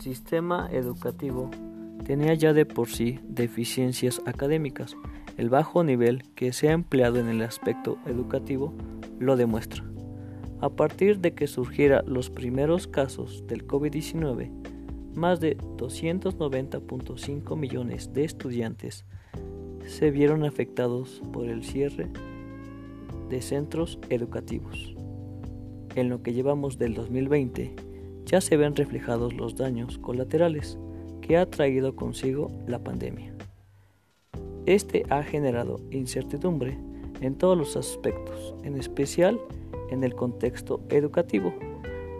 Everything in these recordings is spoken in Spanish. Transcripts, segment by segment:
sistema educativo tenía ya de por sí deficiencias académicas. El bajo nivel que se ha empleado en el aspecto educativo lo demuestra. A partir de que surgieran los primeros casos del COVID-19, más de 290.5 millones de estudiantes se vieron afectados por el cierre de centros educativos. En lo que llevamos del 2020, ya se ven reflejados los daños colaterales que ha traído consigo la pandemia. Este ha generado incertidumbre en todos los aspectos, en especial en el contexto educativo.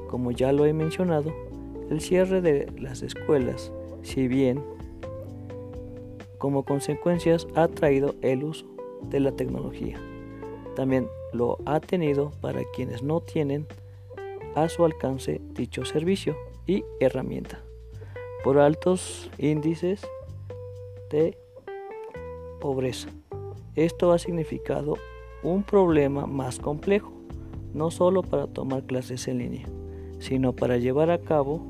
Como ya lo he mencionado, el cierre de las escuelas, si bien como consecuencias ha traído el uso de la tecnología, también lo ha tenido para quienes no tienen a su alcance dicho servicio y herramienta por altos índices de pobreza. Esto ha significado un problema más complejo, no solo para tomar clases en línea, sino para llevar a cabo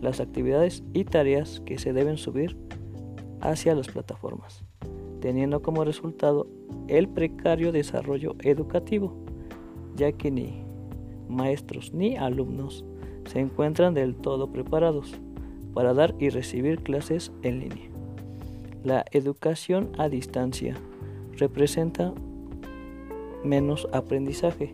las actividades y tareas que se deben subir hacia las plataformas, teniendo como resultado el precario desarrollo educativo, ya que ni maestros ni alumnos se encuentran del todo preparados para dar y recibir clases en línea. La educación a distancia representa menos aprendizaje.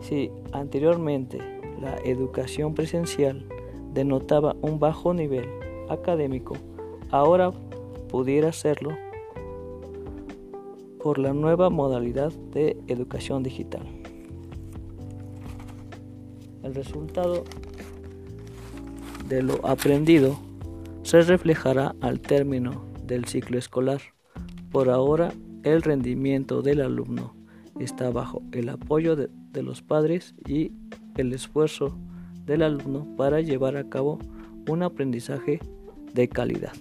Si anteriormente la educación presencial denotaba un bajo nivel académico, ahora pudiera serlo por la nueva modalidad de educación digital. El resultado de lo aprendido se reflejará al término del ciclo escolar. Por ahora, el rendimiento del alumno está bajo el apoyo de, de, los padres y el esfuerzo del alumno para llevar a cabo un aprendizaje de calidad.